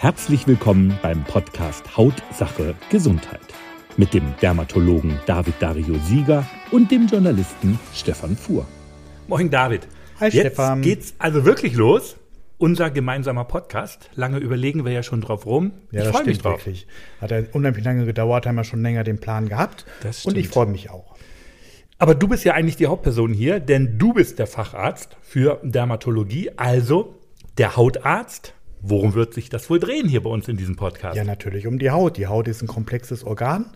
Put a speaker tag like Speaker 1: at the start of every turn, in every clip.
Speaker 1: Herzlich willkommen beim Podcast Hautsache Gesundheit mit dem Dermatologen David Dario Sieger und dem Journalisten Stefan Fuhr.
Speaker 2: Moin David.
Speaker 3: Hi
Speaker 2: Jetzt
Speaker 3: Stefan.
Speaker 2: geht's also wirklich los. Unser gemeinsamer Podcast. Lange überlegen wir ja schon drauf rum.
Speaker 3: Ja,
Speaker 2: ich
Speaker 3: das
Speaker 2: freue mich
Speaker 3: stimmt
Speaker 2: drauf.
Speaker 3: wirklich. Hat ja unheimlich lange gedauert, haben wir schon länger den Plan gehabt.
Speaker 2: Das
Speaker 3: Und ich
Speaker 2: stimmt.
Speaker 3: freue mich auch.
Speaker 2: Aber du bist ja eigentlich die Hauptperson hier, denn du bist der Facharzt für Dermatologie, also der Hautarzt. Worum wird sich das wohl drehen hier bei uns in diesem Podcast?
Speaker 3: Ja, natürlich um die Haut. Die Haut ist ein komplexes Organ.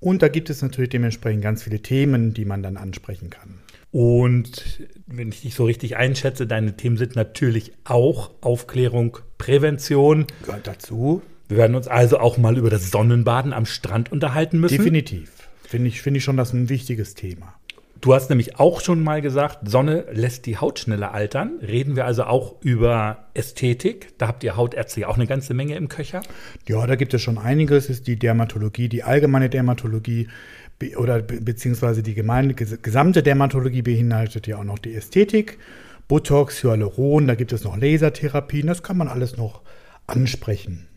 Speaker 3: Und da gibt es natürlich dementsprechend ganz viele Themen, die man dann ansprechen kann.
Speaker 2: Und wenn ich dich so richtig einschätze, deine Themen sind natürlich auch Aufklärung, Prävention.
Speaker 3: Gehört dazu.
Speaker 2: Wir werden uns also auch mal über das Sonnenbaden am Strand unterhalten müssen.
Speaker 3: Definitiv. Finde ich, finde ich schon das ein wichtiges Thema.
Speaker 2: Du hast nämlich auch schon mal gesagt, Sonne lässt die Haut schneller altern. Reden wir also auch über Ästhetik. Da habt ihr Hautärzte ja auch eine ganze Menge im Köcher.
Speaker 3: Ja, da gibt es schon einiges. Es ist die Dermatologie, die allgemeine Dermatologie oder be beziehungsweise die gemeine, ges gesamte Dermatologie beinhaltet ja auch noch die Ästhetik, Botox, Hyaluron, da gibt es noch Lasertherapien, das kann man alles noch ansprechen.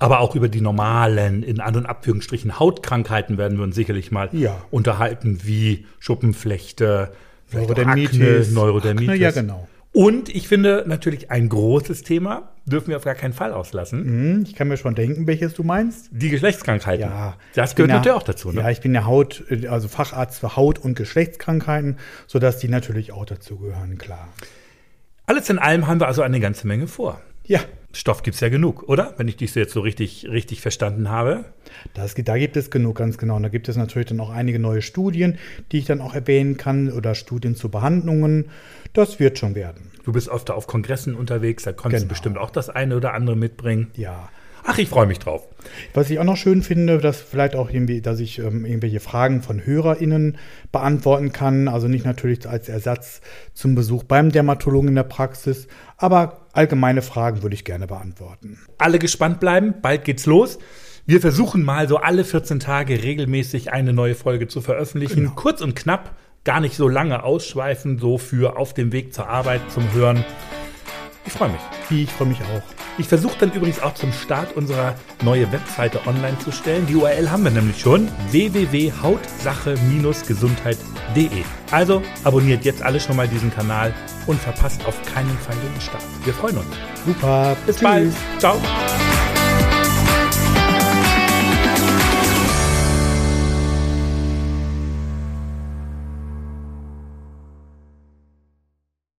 Speaker 2: Aber auch über die normalen, in An- und Abführungsstrichen, Hautkrankheiten werden wir uns sicherlich mal
Speaker 3: Ja.
Speaker 2: unterhalten, wie Schuppenflechte,
Speaker 3: Neurodermitis.
Speaker 2: Akne, Neurodermitis.
Speaker 3: Akne, ja, genau.
Speaker 2: Und ich finde natürlich ein großes Thema, dürfen wir auf gar keinen Fall auslassen,
Speaker 3: Hm, ich kann mir schon denken, welches du meinst.
Speaker 2: die Geschlechtskrankheiten.
Speaker 3: Ja,
Speaker 2: Das gehört
Speaker 3: ja-
Speaker 2: natürlich auch dazu. Ne?
Speaker 3: Ja, ich bin ja Haut, also Facharzt für Haut- und Geschlechtskrankheiten, sodass die natürlich auch dazugehören, klar.
Speaker 2: Alles in allem haben wir also eine ganze Menge vor.
Speaker 3: Ja,
Speaker 2: Stoff gibt's ja genug, oder? Wenn ich dich jetzt so richtig, richtig verstanden habe.
Speaker 3: Das, da gibt es genug, ganz genau. Und da gibt es natürlich dann auch einige neue Studien, die ich dann auch erwähnen kann oder Studien zu Behandlungen. Das wird schon werden.
Speaker 2: Du bist oft auf Kongressen unterwegs, da konntest du
Speaker 3: Genau.
Speaker 2: bestimmt auch das eine oder andere mitbringen.
Speaker 3: Ja.
Speaker 2: Ach, ich freue mich drauf.
Speaker 3: Was ich auch noch schön finde, dass vielleicht auch irgendwie, dass ich ähm, irgendwelche Fragen von HörerInnen beantworten kann. Also nicht natürlich als Ersatz zum Besuch beim Dermatologen in der Praxis, aber allgemeine Fragen würde ich gerne beantworten.
Speaker 2: Alle gespannt bleiben, bald geht's los. Wir versuchen mal so alle 14 Tage regelmäßig eine neue Folge zu veröffentlichen. Kurz und knapp, gar nicht so lange ausschweifen, so für auf dem Weg zur Arbeit, zum Hören. Ich freue mich.
Speaker 3: Ich freue mich auch.
Speaker 2: Ich versuche dann übrigens auch zum Start unsere neue Webseite online zu stellen. Die URL haben wir nämlich schon: www.hautsache-gesundheit.de. Also abonniert jetzt alle schon mal diesen Kanal und verpasst auf keinen Fall den Start. Wir freuen uns.
Speaker 3: Super.
Speaker 2: Bis bald. Ciao.